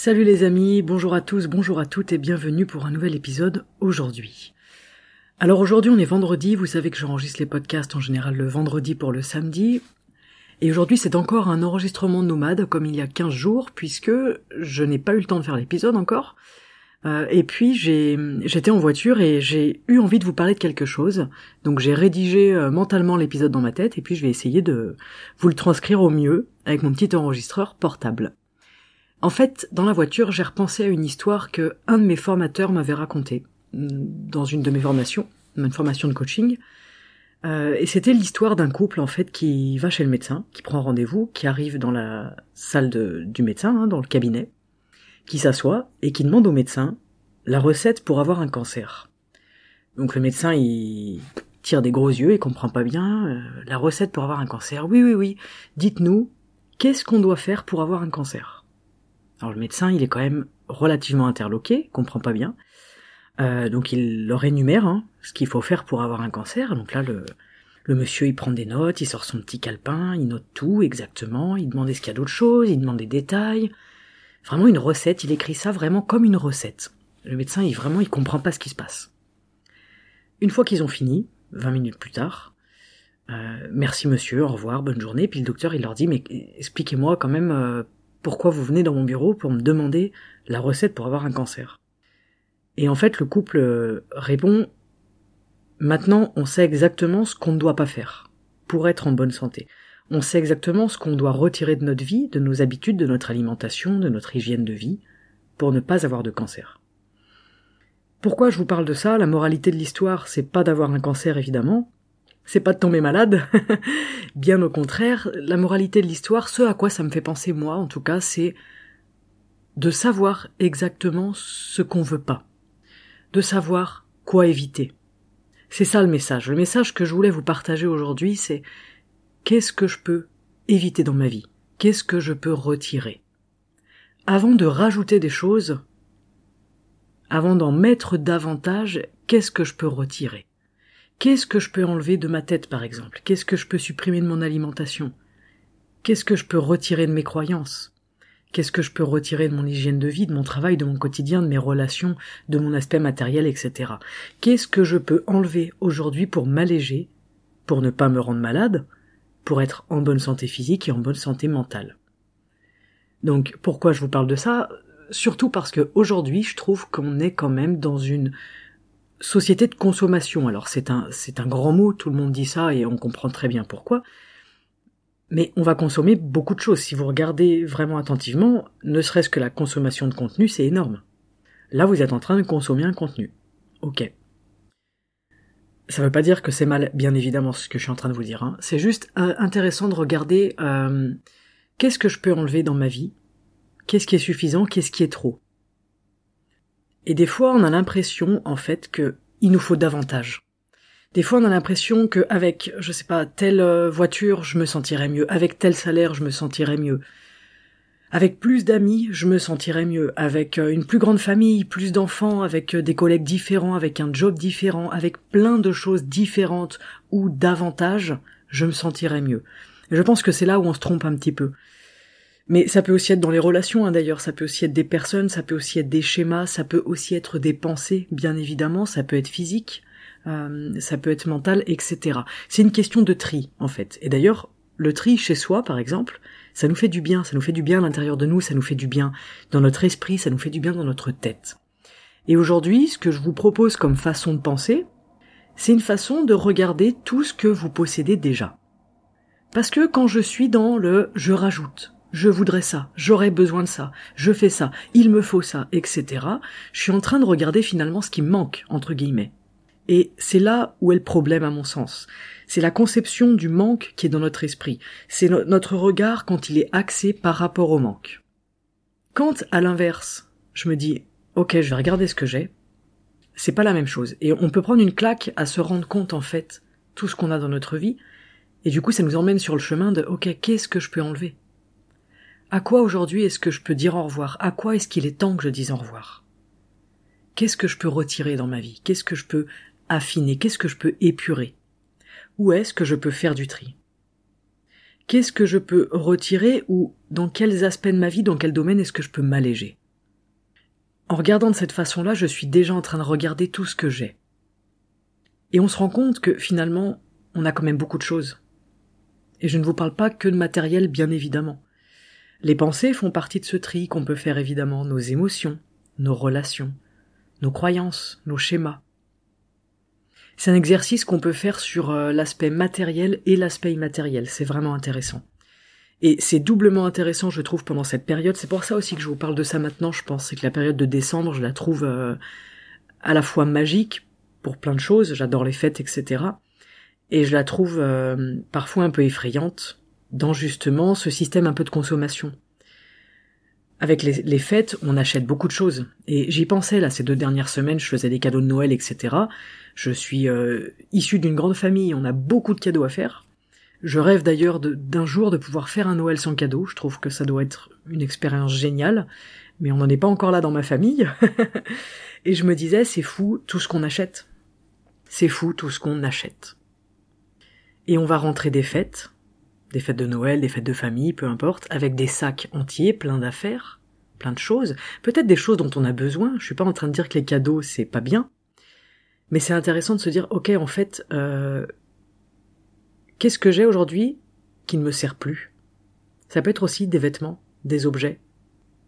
Salut les amis, bonjour à tous, bonjour à toutes et bienvenue pour un nouvel épisode aujourd'hui. Alors aujourd'hui on est vendredi, vous savez que j'enregistre les podcasts en général le vendredi pour le samedi, et aujourd'hui c'est encore un enregistrement nomade comme il y a 15 jours puisque je n'ai pas eu le temps de faire l'épisode encore, euh, et puis j'étais en voiture et j'ai eu envie de vous parler de quelque chose. Donc j'ai rédigé euh, mentalement l'épisode dans ma tête et puis je vais essayer de vous le transcrire au mieux avec mon petit enregistreur portable. En fait, dans la voiture, j'ai repensé à une histoire que un de mes formateurs m'avait racontée mm, dans une de mes formations, une formation de coaching. Euh, et c'était l'histoire d'un couple en fait qui va chez le médecin, qui prend rendez-vous, qui arrive dans la salle du médecin, hein, dans le cabinet, qui s'assoit et qui demande au médecin la recette pour avoir un cancer. Donc le médecin il tire des gros yeux, il comprend pas bien euh, la recette pour avoir un cancer. Oui oui oui, dites-nous qu'est-ce qu'on doit faire pour avoir un cancer? Alors le médecin il est quand même relativement interloqué, comprend pas bien. Euh, donc il leur énumère hein, ce qu'il faut faire pour avoir un cancer. Donc là le le monsieur il prend des notes, il sort son petit calepin, il note tout exactement, il demande est-ce qu'il y a d'autres choses, il demande des détails. Vraiment une recette, il écrit ça vraiment comme une recette. Le médecin, il vraiment, il comprend pas ce qui se passe. Une fois qu'ils ont fini, 20 minutes plus tard, euh, merci monsieur, au revoir, bonne journée. Puis le docteur, il leur dit, mais expliquez-moi quand même euh, pourquoi vous venez dans mon bureau pour me demander la recette pour avoir un cancer. Et en fait, le couple euh, répond, maintenant, on sait exactement ce qu'on ne doit pas faire pour être en bonne santé. On sait exactement ce qu'on doit retirer de notre vie, de nos habitudes, de notre alimentation, de notre hygiène de vie, pour ne pas avoir de cancer. Pourquoi je vous parle de ça? La moralité de l'histoire, c'est pas d'avoir un cancer évidemment, c'est pas de tomber malade, bien au contraire, la moralité de l'histoire, ce à quoi ça me fait penser moi en tout cas, c'est de savoir exactement ce qu'on veut pas, de savoir quoi éviter. C'est ça le message. Le message que je voulais vous partager aujourd'hui, c'est Qu'est-ce que je peux éviter dans ma vie? Qu'est-ce que je peux retirer? Avant de rajouter des choses, avant d'en mettre davantage, qu'est-ce que je peux retirer? Qu'est-ce que je peux enlever de ma tête, par exemple? Qu'est-ce que je peux supprimer de mon alimentation? Qu'est-ce que je peux retirer de mes croyances? Qu'est-ce que je peux retirer de mon hygiène de vie, de mon travail, de mon quotidien, de mes relations, de mon aspect matériel, etc. Qu'est-ce que je peux enlever aujourd'hui pour m'alléger, pour ne pas me rendre malade, pour être en bonne santé physique et en bonne santé mentale? Donc pourquoi je vous parle de ça? Surtout parce que aujourd'hui, je trouve qu'on est quand même dans une société de consommation. Alors c'est un c'est un grand mot, tout le monde dit ça et on comprend très bien pourquoi. Mais on va consommer beaucoup de choses. Si vous regardez vraiment attentivement, ne serait-ce que la consommation de contenu, c'est énorme. Là, vous êtes en train de consommer un contenu. Ok. Ça veut pas dire que c'est mal, bien évidemment, ce que je suis en train de vous dire. Hein. C'est juste euh, intéressant de regarder euh, qu'est-ce que je peux enlever dans ma vie, qu'est-ce qui est suffisant, qu'est-ce qui est trop? Et des fois, on a l'impression, en fait, que il nous faut davantage. Des fois, on a l'impression qu'avec, je sais pas, telle euh, voiture, je me sentirais mieux, avec tel salaire, je me sentirais mieux, avec plus d'amis, je me sentirais mieux. Avec euh, une plus grande famille, plus d'enfants, avec euh, des collègues différents, avec un job différent, avec plein de choses différentes ou davantage, je me sentirais mieux. je pense que c'est là où on se trompe un petit peu. Mais ça peut aussi être dans les relations, hein, d'ailleurs, ça peut aussi être des personnes, ça peut aussi être des schémas, ça peut aussi être des pensées, bien évidemment, ça peut être physique, euh, ça peut être mental, etc. C'est une question de tri, en fait. Et d'ailleurs, le tri chez soi, par exemple, ça nous fait du bien, ça nous fait du bien à l'intérieur de nous, ça nous fait du bien dans notre esprit, ça nous fait du bien dans notre tête. Et aujourd'hui, ce que je vous propose comme façon de penser, c'est une façon de regarder tout ce que vous possédez déjà. Parce que quand je suis dans le je rajoute, je voudrais ça, j'aurais besoin de ça, je fais ça, il me faut ça, etc., je suis en train de regarder finalement ce qui me manque, entre guillemets. Et c'est là où est le problème à mon sens. C'est la conception du manque qui est dans notre esprit. C'est notre regard quand il est axé par rapport au manque. Quand, à l'inverse, je me dis, ok, je vais regarder ce que j'ai, c'est pas la même chose. Et on peut prendre une claque à se rendre compte, en fait, tout ce qu'on a dans notre vie, et du coup, ça nous emmène sur le chemin de, ok, qu'est-ce que je peux enlever? À quoi aujourd'hui est-ce que je peux dire au revoir? À quoi est-ce qu'il est temps que je dise au revoir? Qu'est-ce que je peux retirer dans ma vie? Qu'est-ce que je peux affiner? Qu'est-ce que je peux épurer? Où est-ce que je peux faire du tri? Qu'est-ce que je peux retirer ou dans quels aspects de ma vie, dans quel domaine est-ce que je peux m'alléger? En regardant de cette façon-là, je suis déjà en train de regarder tout ce que j'ai. Et on se rend compte que finalement, on a quand même beaucoup de choses. Et je ne vous parle pas que de matériel, bien évidemment. Les pensées font partie de ce tri qu'on peut faire évidemment, nos émotions, nos relations, nos croyances, nos schémas. C'est un exercice qu'on peut faire sur euh, l'aspect matériel et l'aspect immatériel. C'est vraiment intéressant. Et c'est doublement intéressant, je trouve, pendant cette période. C'est pour ça aussi que je vous parle de ça maintenant, je pense. C'est que la période de décembre, je la trouve euh, à la fois magique pour plein de choses. J'adore les fêtes, etc. Et je la trouve euh, parfois un peu effrayante dans justement ce système un peu de consommation avec les, fêtes, on achète beaucoup de choses. Et j'y pensais là ces deux dernières semaines, je faisais des cadeaux de Noël, etc. Je suis euh, issu d'une grande famille, on a beaucoup de cadeaux à faire. Je rêve d'ailleurs d'un jour de pouvoir faire un Noël sans cadeau. Je trouve que ça doit être une expérience géniale, mais on n'en est pas encore là dans ma famille. Et je me disais, c'est fou tout ce qu'on achète. C'est fou tout ce qu'on achète. Et on va rentrer des fêtes, des fêtes de Noël, des fêtes de famille, peu importe, avec des sacs entiers, plein d'affaires, plein de choses, peut-être des choses dont on a besoin. Je suis pas en train de dire que les cadeaux c'est pas bien, mais c'est intéressant de se dire, ok, en fait, euh, qu'est-ce que j'ai aujourd'hui qui ne me sert plus? Ça peut être aussi des vêtements, des objets,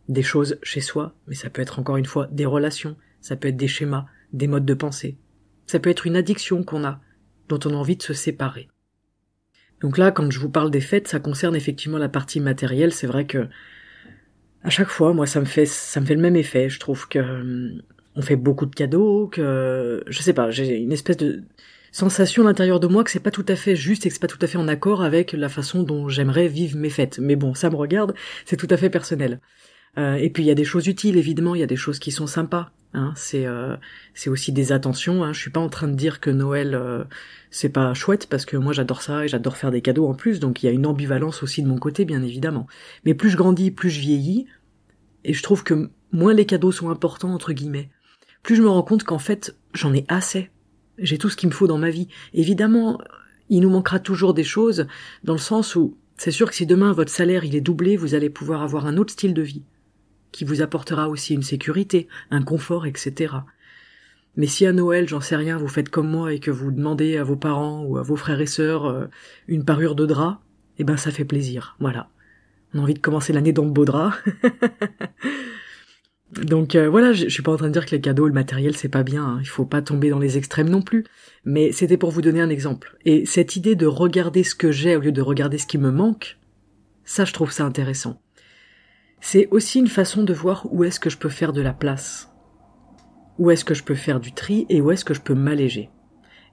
des choses chez soi, mais ça peut être encore une fois des relations, ça peut être des schémas, des modes de pensée, ça peut être une addiction qu'on a, dont on a envie de se séparer. Donc là, quand je vous parle des fêtes, ça concerne effectivement la partie matérielle. C'est vrai que à chaque fois, moi, ça me fait, ça me fait le même effet. Je trouve que hum, on fait beaucoup de cadeaux, que je sais pas, j'ai une espèce de sensation à l'intérieur de moi que c'est pas tout à fait juste et que c'est pas tout à fait en accord avec la façon dont j'aimerais vivre mes fêtes. Mais bon, ça me regarde, c'est tout à fait personnel. Euh, et puis il y a des choses utiles, évidemment, il y a des choses qui sont sympas. Hein, c'est euh, c'est aussi des attentions. Hein. Je suis pas en train de dire que Noël euh, c'est pas chouette parce que moi j'adore ça et j'adore faire des cadeaux en plus. Donc il y a une ambivalence aussi de mon côté, bien évidemment. Mais plus je grandis, plus je vieillis, et je trouve que moins les cadeaux sont importants entre guillemets. Plus je me rends compte qu'en fait j'en ai assez. J'ai tout ce qu'il me faut dans ma vie. Évidemment, il nous manquera toujours des choses dans le sens où c'est sûr que si demain votre salaire il est doublé, vous allez pouvoir avoir un autre style de vie qui vous apportera aussi une sécurité, un confort, etc. Mais si à Noël, j'en sais rien, vous faites comme moi et que vous demandez à vos parents ou à vos frères et sœurs euh, une parure de drap, eh ben ça fait plaisir, voilà. On a envie de commencer l'année dans de beaux draps. Donc euh, voilà, je, suis pas en train de dire que les cadeaux, le matériel, c'est pas bien. Hein. Il faut pas tomber dans les extrêmes non plus. Mais c'était pour vous donner un exemple. Et cette idée de regarder ce que j'ai au lieu de regarder ce qui me manque, ça, je trouve ça intéressant. C'est aussi une façon de voir où est-ce que je peux faire de la place. Où est-ce que je peux faire du tri et où est-ce que je peux m'alléger.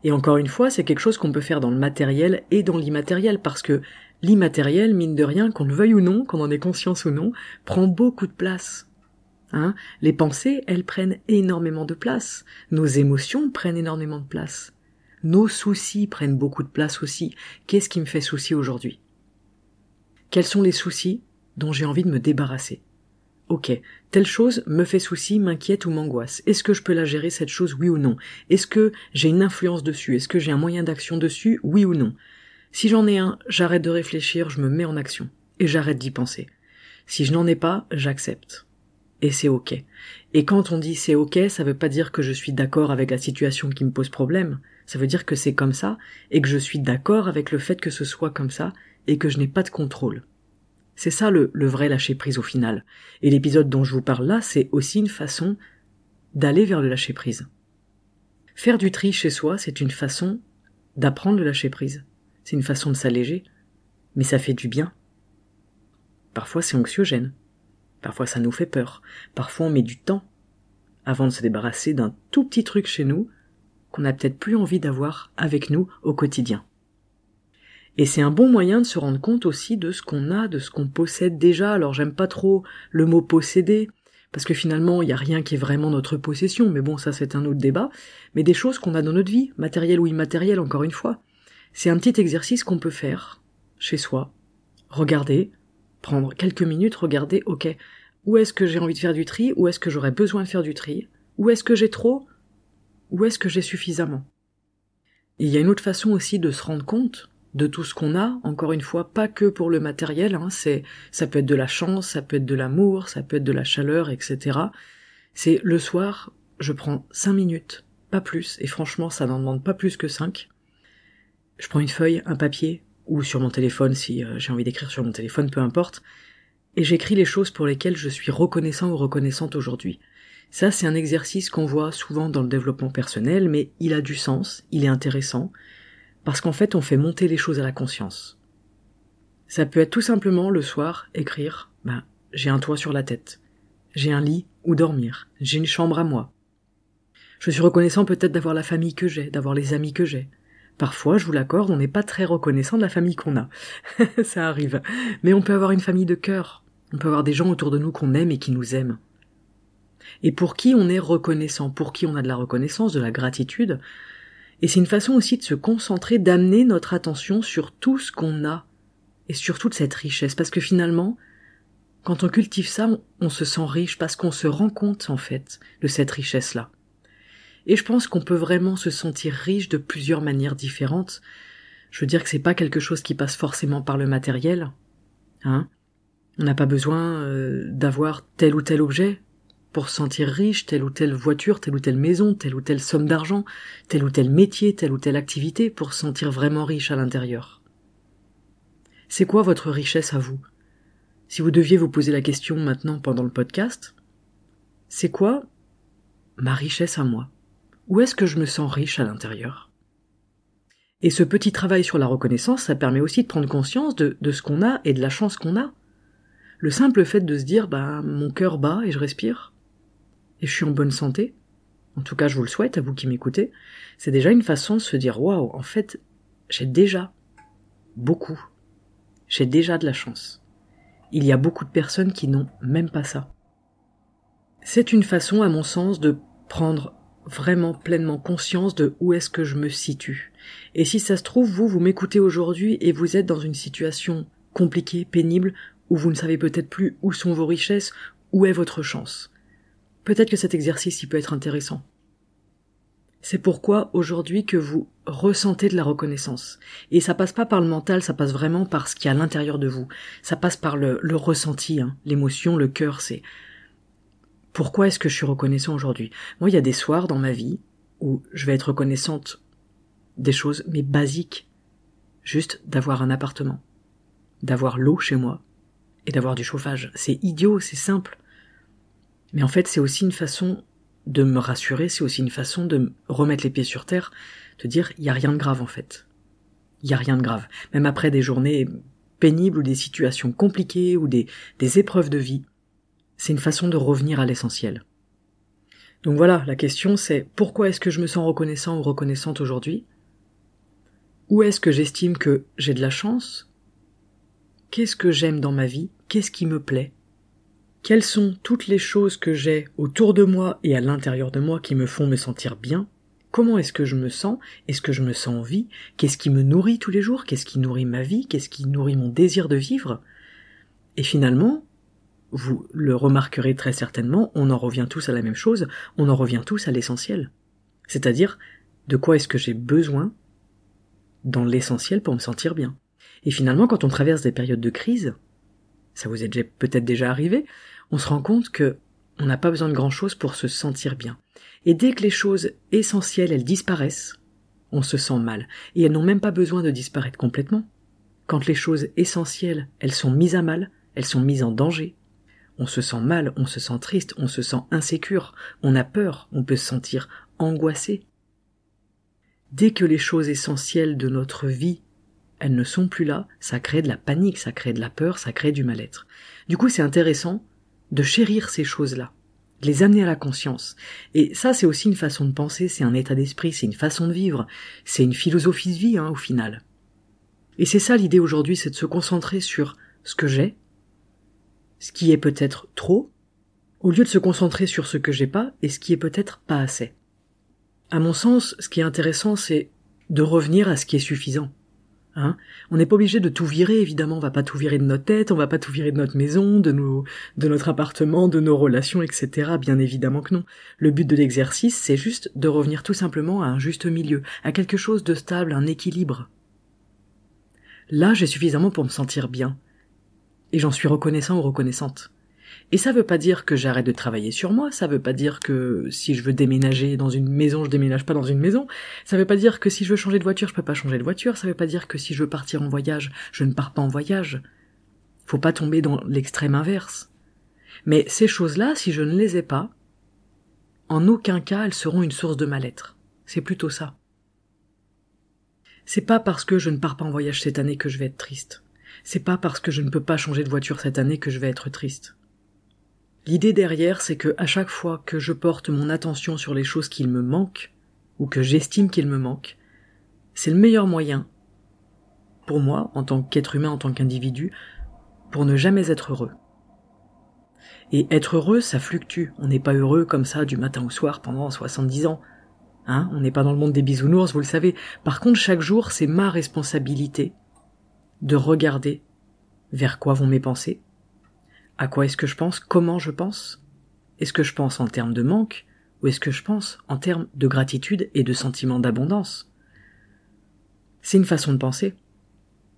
Et encore une fois, c'est quelque chose qu'on peut faire dans le matériel et dans l'immatériel parce que l'immatériel, mine de rien, qu'on le veuille ou non, qu'on en ait conscience ou non, prend beaucoup de place. Hein? Les pensées, elles prennent énormément de place. Nos émotions prennent énormément de place. Nos soucis prennent beaucoup de place aussi. Qu'est-ce qui me fait souci aujourd'hui? Quels sont les soucis? Dont j'ai envie de me débarrasser. Ok, telle chose me fait souci, m'inquiète ou m'angoisse. Est-ce que je peux la gérer cette chose, oui ou non? Est-ce que j'ai une influence dessus? Est-ce que j'ai un moyen d'action dessus, oui ou non? Si j'en ai un, j'arrête de réfléchir, je me mets en action. Et j'arrête d'y penser. Si je n'en ai pas, j'accepte. Et c'est ok. Et quand on dit c'est ok, ça veut pas dire que je suis d'accord avec la situation qui me pose problème. Ça veut dire que c'est comme ça, et que je suis d'accord avec le fait que ce soit comme ça, et que je n'ai pas de contrôle. C'est ça le, vrai lâcher prise au final. Et l'épisode dont je vous parle là, c'est aussi une façon d'aller vers le lâcher prise. Faire du tri chez soi, c'est une façon d'apprendre le lâcher prise. C'est une façon de s'alléger. Mais ça fait du bien. Parfois c'est anxiogène. Parfois ça nous fait peur. Parfois on met du temps avant de se débarrasser d'un tout petit truc chez nous qu'on n'a peut-être plus envie d'avoir avec nous au quotidien. Et c'est un bon moyen de se rendre compte aussi de ce qu'on a, de ce qu'on possède déjà. Alors j'aime pas trop le mot posséder, parce que finalement il n'y a rien qui est vraiment notre possession, mais bon ça c'est un autre débat, mais des choses qu'on a dans notre vie, matérielles ou immatérielles encore une fois. C'est un petit exercice qu'on peut faire chez soi, regarder, prendre quelques minutes, regarder, ok, où est-ce que j'ai envie de faire du tri, où est-ce que j'aurais besoin de faire du tri, où est-ce que j'ai trop, où est-ce que j'ai suffisamment? Il y a une autre façon aussi de se rendre compte de tout ce qu'on a, encore une fois, pas que pour le matériel, hein, c'est, ça peut être de la chance, ça peut être de l'amour, ça peut être de la chaleur, etc. C'est le soir, je prends cinq minutes, pas plus, et franchement, ça n'en demande pas plus que cinq. Je prends une feuille, un papier, ou sur mon téléphone si euh, j'ai envie d'écrire sur mon téléphone, peu importe, et j'écris les choses pour lesquelles je suis reconnaissant ou reconnaissante aujourd'hui. Ça, c'est un exercice qu'on voit souvent dans le développement personnel, mais il a du sens, il est intéressant, parce qu'en fait on fait monter les choses à la conscience. Ça peut être tout simplement le soir écrire ben, j'ai un toit sur la tête, j'ai un lit où dormir, j'ai une chambre à moi. Je suis reconnaissant peut-être d'avoir la famille que j'ai, d'avoir les amis que j'ai. Parfois, je vous l'accorde, on n'est pas très reconnaissant de la famille qu'on a. Ça arrive. Mais on peut avoir une famille de cœur. On peut avoir des gens autour de nous qu'on aime et qui nous aiment. Et pour qui on est reconnaissant, pour qui on a de la reconnaissance, de la gratitude, et c'est une façon aussi de se concentrer, d'amener notre attention sur tout ce qu'on a et sur toute cette richesse. Parce que finalement, quand on cultive ça, on, se sent riche parce qu'on se rend compte, en fait, de cette richesse-là. Et je pense qu'on peut vraiment se sentir riche de plusieurs manières différentes. Je veux dire que c'est pas quelque chose qui passe forcément par le matériel. Hein. On n'a pas besoin euh, d'avoir tel ou tel objet pour se sentir riche, telle ou telle voiture, telle ou telle maison, telle ou telle somme d'argent, tel ou tel métier, telle ou telle activité pour se sentir vraiment riche à l'intérieur. C'est quoi votre richesse à vous? Si vous deviez vous poser la question maintenant pendant le podcast, c'est quoi ma richesse à moi? Où est-ce que je me sens riche à l'intérieur? Et ce petit travail sur la reconnaissance, ça permet aussi de prendre conscience de, de ce qu'on a et de la chance qu'on a. Le simple fait de se dire, bah, mon cœur bat et je respire, et je suis en bonne santé, en tout cas je vous le souhaite à vous qui m'écoutez, c'est déjà une façon de se dire waouh, en fait, j'ai déjà beaucoup. J'ai déjà de la chance. Il y a beaucoup de personnes qui n'ont même pas ça. C'est une façon, à mon sens, de prendre vraiment pleinement conscience de où est-ce que je me situe. Et si ça se trouve, vous, vous m'écoutez aujourd'hui et vous êtes dans une situation compliquée, pénible, où vous ne savez peut-être plus où sont vos richesses, où est votre chance. Peut-être que cet exercice y peut être intéressant. C'est pourquoi aujourd'hui que vous ressentez de la reconnaissance. Et ça passe pas par le mental, ça passe vraiment par ce qui est à l'intérieur de vous. Ça passe par le, ressenti, hein. l'émotion, le cœur, c'est pourquoi est-ce que je suis reconnaissant aujourd'hui? Moi, il y a des soirs dans ma vie où je vais être reconnaissante des choses, mais basiques. Juste d'avoir un appartement, d'avoir l'eau chez moi et d'avoir du chauffage. C'est idiot, c'est simple. Mais en fait, c'est aussi une façon de me rassurer, c'est aussi une façon de me remettre les pieds sur terre, de dire il y a rien de grave en fait. Il y a rien de grave. Même après des journées pénibles ou des situations compliquées ou des, des épreuves de vie, c'est une façon de revenir à l'essentiel. Donc voilà, la question c'est pourquoi est-ce que je me sens reconnaissant ou reconnaissante aujourd'hui? Où est-ce que j'estime que j'ai de la chance? Qu'est-ce que j'aime dans ma vie? Qu'est-ce qui me plaît? Quelles sont toutes les choses que j'ai autour de moi et à l'intérieur de moi qui me font me sentir bien? Comment est-ce que je me sens? Est-ce que je me sens en vie? Qu'est-ce qui me nourrit tous les jours? Qu'est-ce qui nourrit ma vie? Qu'est-ce qui nourrit mon désir de vivre? Et finalement, vous le remarquerez très certainement, on en revient tous à la même chose, on en revient tous à l'essentiel. C'est-à-dire, de quoi est-ce que j'ai besoin dans l'essentiel pour me sentir bien? Et finalement, quand on traverse des périodes de crise, ça vous est peut-être déjà arrivé, on se rend compte que on n'a pas besoin de grand chose pour se sentir bien. Et dès que les choses essentielles, elles disparaissent, on se sent mal. Et elles n'ont même pas besoin de disparaître complètement. Quand les choses essentielles, elles sont mises à mal, elles sont mises en danger, on se sent mal, on se sent triste, on se sent insécure, on a peur, on peut se sentir angoissé. Dès que les choses essentielles de notre vie, elles ne sont plus là, ça crée de la panique, ça crée de la peur, ça crée du mal-être. Du coup, c'est intéressant de chérir ces choses-là. de les amener à la conscience. Et ça, c'est aussi une façon de penser, c'est un état d'esprit, c'est une façon de vivre, c'est une philosophie de vie, hein, au final. Et c'est ça l'idée aujourd'hui, c'est de se concentrer sur ce que j'ai, ce qui est peut-être trop, au lieu de se concentrer sur ce que j'ai pas et ce qui est peut-être pas assez. À mon sens, ce qui est intéressant, c'est de revenir à ce qui est suffisant. Hein on n'est pas obligé de tout virer, évidemment, on va pas tout virer de notre tête, on va pas tout virer de notre maison, de nos, de notre appartement, de nos relations, etc. Bien évidemment que non. Le but de l'exercice, c'est juste de revenir tout simplement à un juste milieu, à quelque chose de stable, un équilibre. Là, j'ai suffisamment pour me sentir bien. Et j'en suis reconnaissant ou reconnaissante. Et ça veut pas dire que j'arrête de travailler sur moi, ça veut pas dire que si je veux déménager dans une maison, je déménage pas dans une maison, ça veut pas dire que si je veux changer de voiture, je peux pas changer de voiture, ça veut pas dire que si je veux partir en voyage, je ne pars pas en voyage. Faut pas tomber dans l'extrême inverse. Mais ces choses-là, si je ne les ai pas, en aucun cas elles seront une source de mal-être. C'est plutôt ça. C'est pas parce que je ne pars pas en voyage cette année que je vais être triste. C'est pas parce que je ne peux pas changer de voiture cette année que je vais être triste. L'idée derrière, c'est que à chaque fois que je porte mon attention sur les choses qu'il me manquent, ou que j'estime qu'il me manque, c'est le meilleur moyen, pour moi, en tant qu'être humain, en tant qu'individu, pour ne jamais être heureux. Et être heureux, ça fluctue. On n'est pas heureux comme ça du matin au soir pendant 70 ans. Hein On n'est pas dans le monde des bisounours, vous le savez. Par contre, chaque jour, c'est ma responsabilité de regarder vers quoi vont mes pensées, à quoi est-ce que je pense? Comment je pense? Est-ce que je pense en termes de manque? Ou est-ce que je pense en termes de gratitude et de sentiment d'abondance? C'est une façon de penser.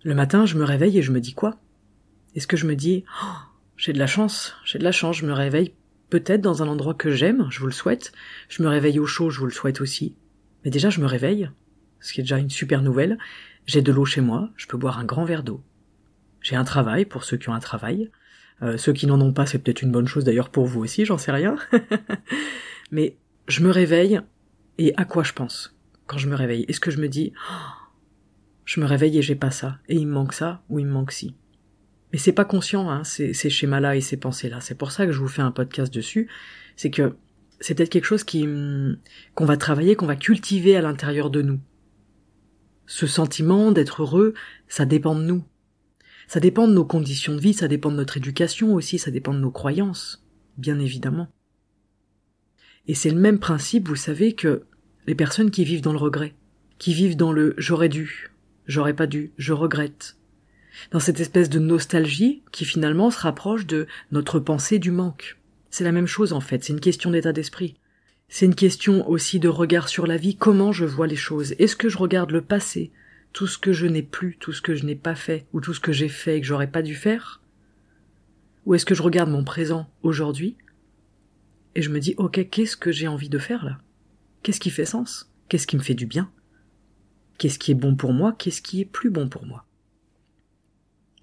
Le matin, je me réveille et je me dis quoi? Est-ce que je me dis oh, j'ai de la chance, j'ai de la chance, je me réveille peut-être dans un endroit que j'aime, je vous le souhaite, je me réveille au chaud, je vous le souhaite aussi. Mais déjà, je me réveille, ce qui est déjà une super nouvelle. J'ai de l'eau chez moi, je peux boire un grand verre d'eau. J'ai un travail pour ceux qui ont un travail. Euh, ceux qui n'en ont pas, c'est peut-être une bonne chose d'ailleurs pour vous aussi, j'en sais rien. Mais je me réveille et à quoi je pense quand je me réveille? Est-ce que je me dis oh, je me réveille et j'ai pas ça et il me manque ça ou il me manque ci? Mais c'est pas conscient hein, ces, ces schémas-là et ces pensées-là. C'est pour ça que je vous fais un podcast dessus. C'est que c'est peut-être quelque chose qui qu'on va travailler, qu'on va cultiver à l'intérieur de nous. Ce sentiment d'être heureux, ça dépend de nous. Ça dépend de nos conditions de vie, ça dépend de notre éducation aussi, ça dépend de nos croyances, bien évidemment. Et c'est le même principe, vous savez, que les personnes qui vivent dans le regret, qui vivent dans le j'aurais dû, j'aurais pas dû, je regrette, dans cette espèce de nostalgie qui finalement se rapproche de notre pensée du manque. C'est la même chose en fait, c'est une question d'état d'esprit. C'est une question aussi de regard sur la vie, comment je vois les choses. Est-ce que je regarde le passé? Tout ce que je n'ai plus, tout ce que je n'ai pas fait, ou tout ce que j'ai fait et que j'aurais pas dû faire? Ou est-ce que je regarde mon présent aujourd'hui et je me dis ok qu'est-ce que j'ai envie de faire là? Qu'est-ce qui fait sens? Qu'est-ce qui me fait du bien? Qu'est-ce qui est bon pour moi? Qu'est-ce qui est plus bon pour moi?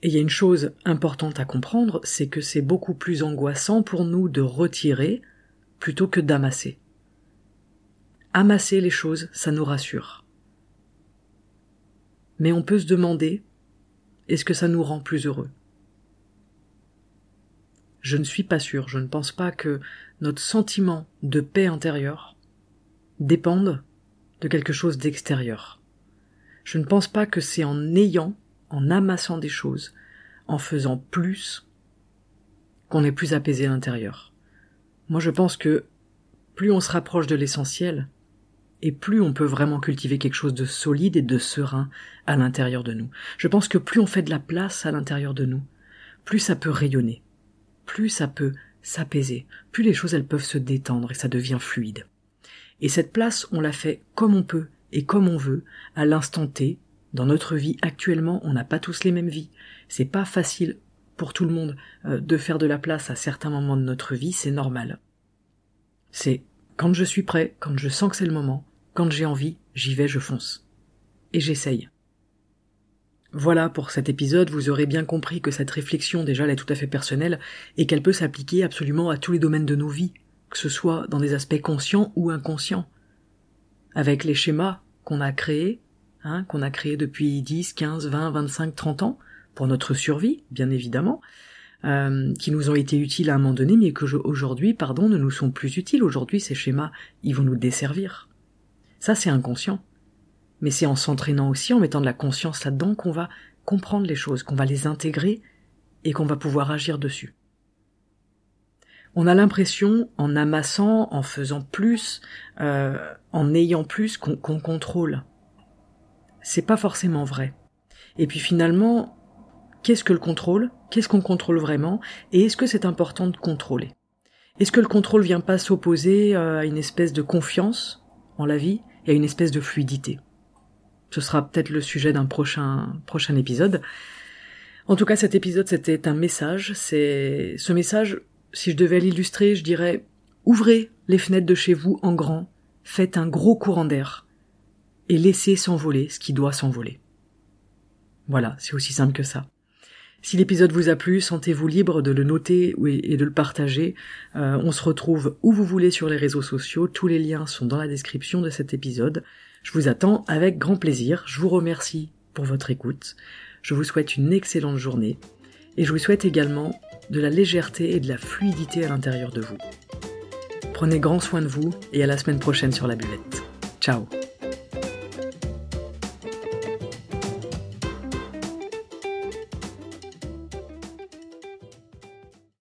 Et il y a une chose importante à comprendre, c'est que c'est beaucoup plus angoissant pour nous de retirer plutôt que d'amasser. Amasser les choses, ça nous rassure. Mais on peut se demander est-ce que ça nous rend plus heureux? Je ne suis pas sûr, je ne pense pas que notre sentiment de paix intérieure dépende de quelque chose d'extérieur. Je ne pense pas que c'est en ayant, en amassant des choses, en faisant plus, qu'on est plus apaisé à l'intérieur. Moi je pense que plus on se rapproche de l'essentiel, et plus on peut vraiment cultiver quelque chose de solide et de serein à l'intérieur de nous. Je pense que plus on fait de la place à l'intérieur de nous, plus ça peut rayonner, plus ça peut s'apaiser, plus les choses elles peuvent se détendre et ça devient fluide. Et cette place, on la fait comme on peut et comme on veut, à l'instant T. Dans notre vie actuellement, on n'a pas tous les mêmes vies. C'est pas facile pour tout le monde euh, de faire de la place à certains moments de notre vie, c'est normal. C'est quand je suis prêt, quand je sens que c'est le moment, quand j'ai envie, j'y vais, je fonce. Et j'essaye. Voilà pour cet épisode, vous aurez bien compris que cette réflexion déjà elle est tout à fait personnelle et qu'elle peut s'appliquer absolument à tous les domaines de nos vies, que ce soit dans des aspects conscients ou inconscients. Avec les schémas qu'on a créés, hein, qu'on a créés depuis 10, 15, 20, 25, 30 ans, pour notre survie, bien évidemment, euh, qui nous ont été utiles à un moment donné, mais que aujourd'hui, pardon, ne nous sont plus utiles. Aujourd'hui, ces schémas, ils vont nous desservir. Ça, c'est inconscient. Mais c'est en s'entraînant aussi, en mettant de la conscience là-dedans, qu'on va comprendre les choses, qu'on va les intégrer et qu'on va pouvoir agir dessus. On a l'impression, en amassant, en faisant plus, euh, en ayant plus, qu'on contrôle. C'est pas forcément vrai. Et puis finalement, qu'est-ce que le contrôle? Qu'est-ce qu'on contrôle vraiment? Et est-ce que c'est important de contrôler? Est-ce que le contrôle vient pas s'opposer euh, à une espèce de confiance? En la vie et à une espèce de fluidité Ce sera peut-être le sujet d'un prochain prochain épisode. En tout cas, cet épisode, c'était un message. C'est ce message, si je devais l'illustrer, je dirais ouvrez les fenêtres de chez vous en grand, faites un gros courant d'air et laissez s'envoler ce qui doit s'envoler. Voilà, c'est aussi simple que ça. Si l'épisode vous a plu, sentez-vous libre de le noter et de le partager. Euh, on se retrouve où vous voulez sur les réseaux sociaux. Tous les liens sont dans la description de cet épisode. Je vous attends avec grand plaisir. Je vous remercie pour votre écoute. Je vous souhaite une excellente journée et je vous souhaite également de la légèreté et de la fluidité à l'intérieur de vous. Prenez grand soin de vous et à la semaine prochaine sur la buvette. Ciao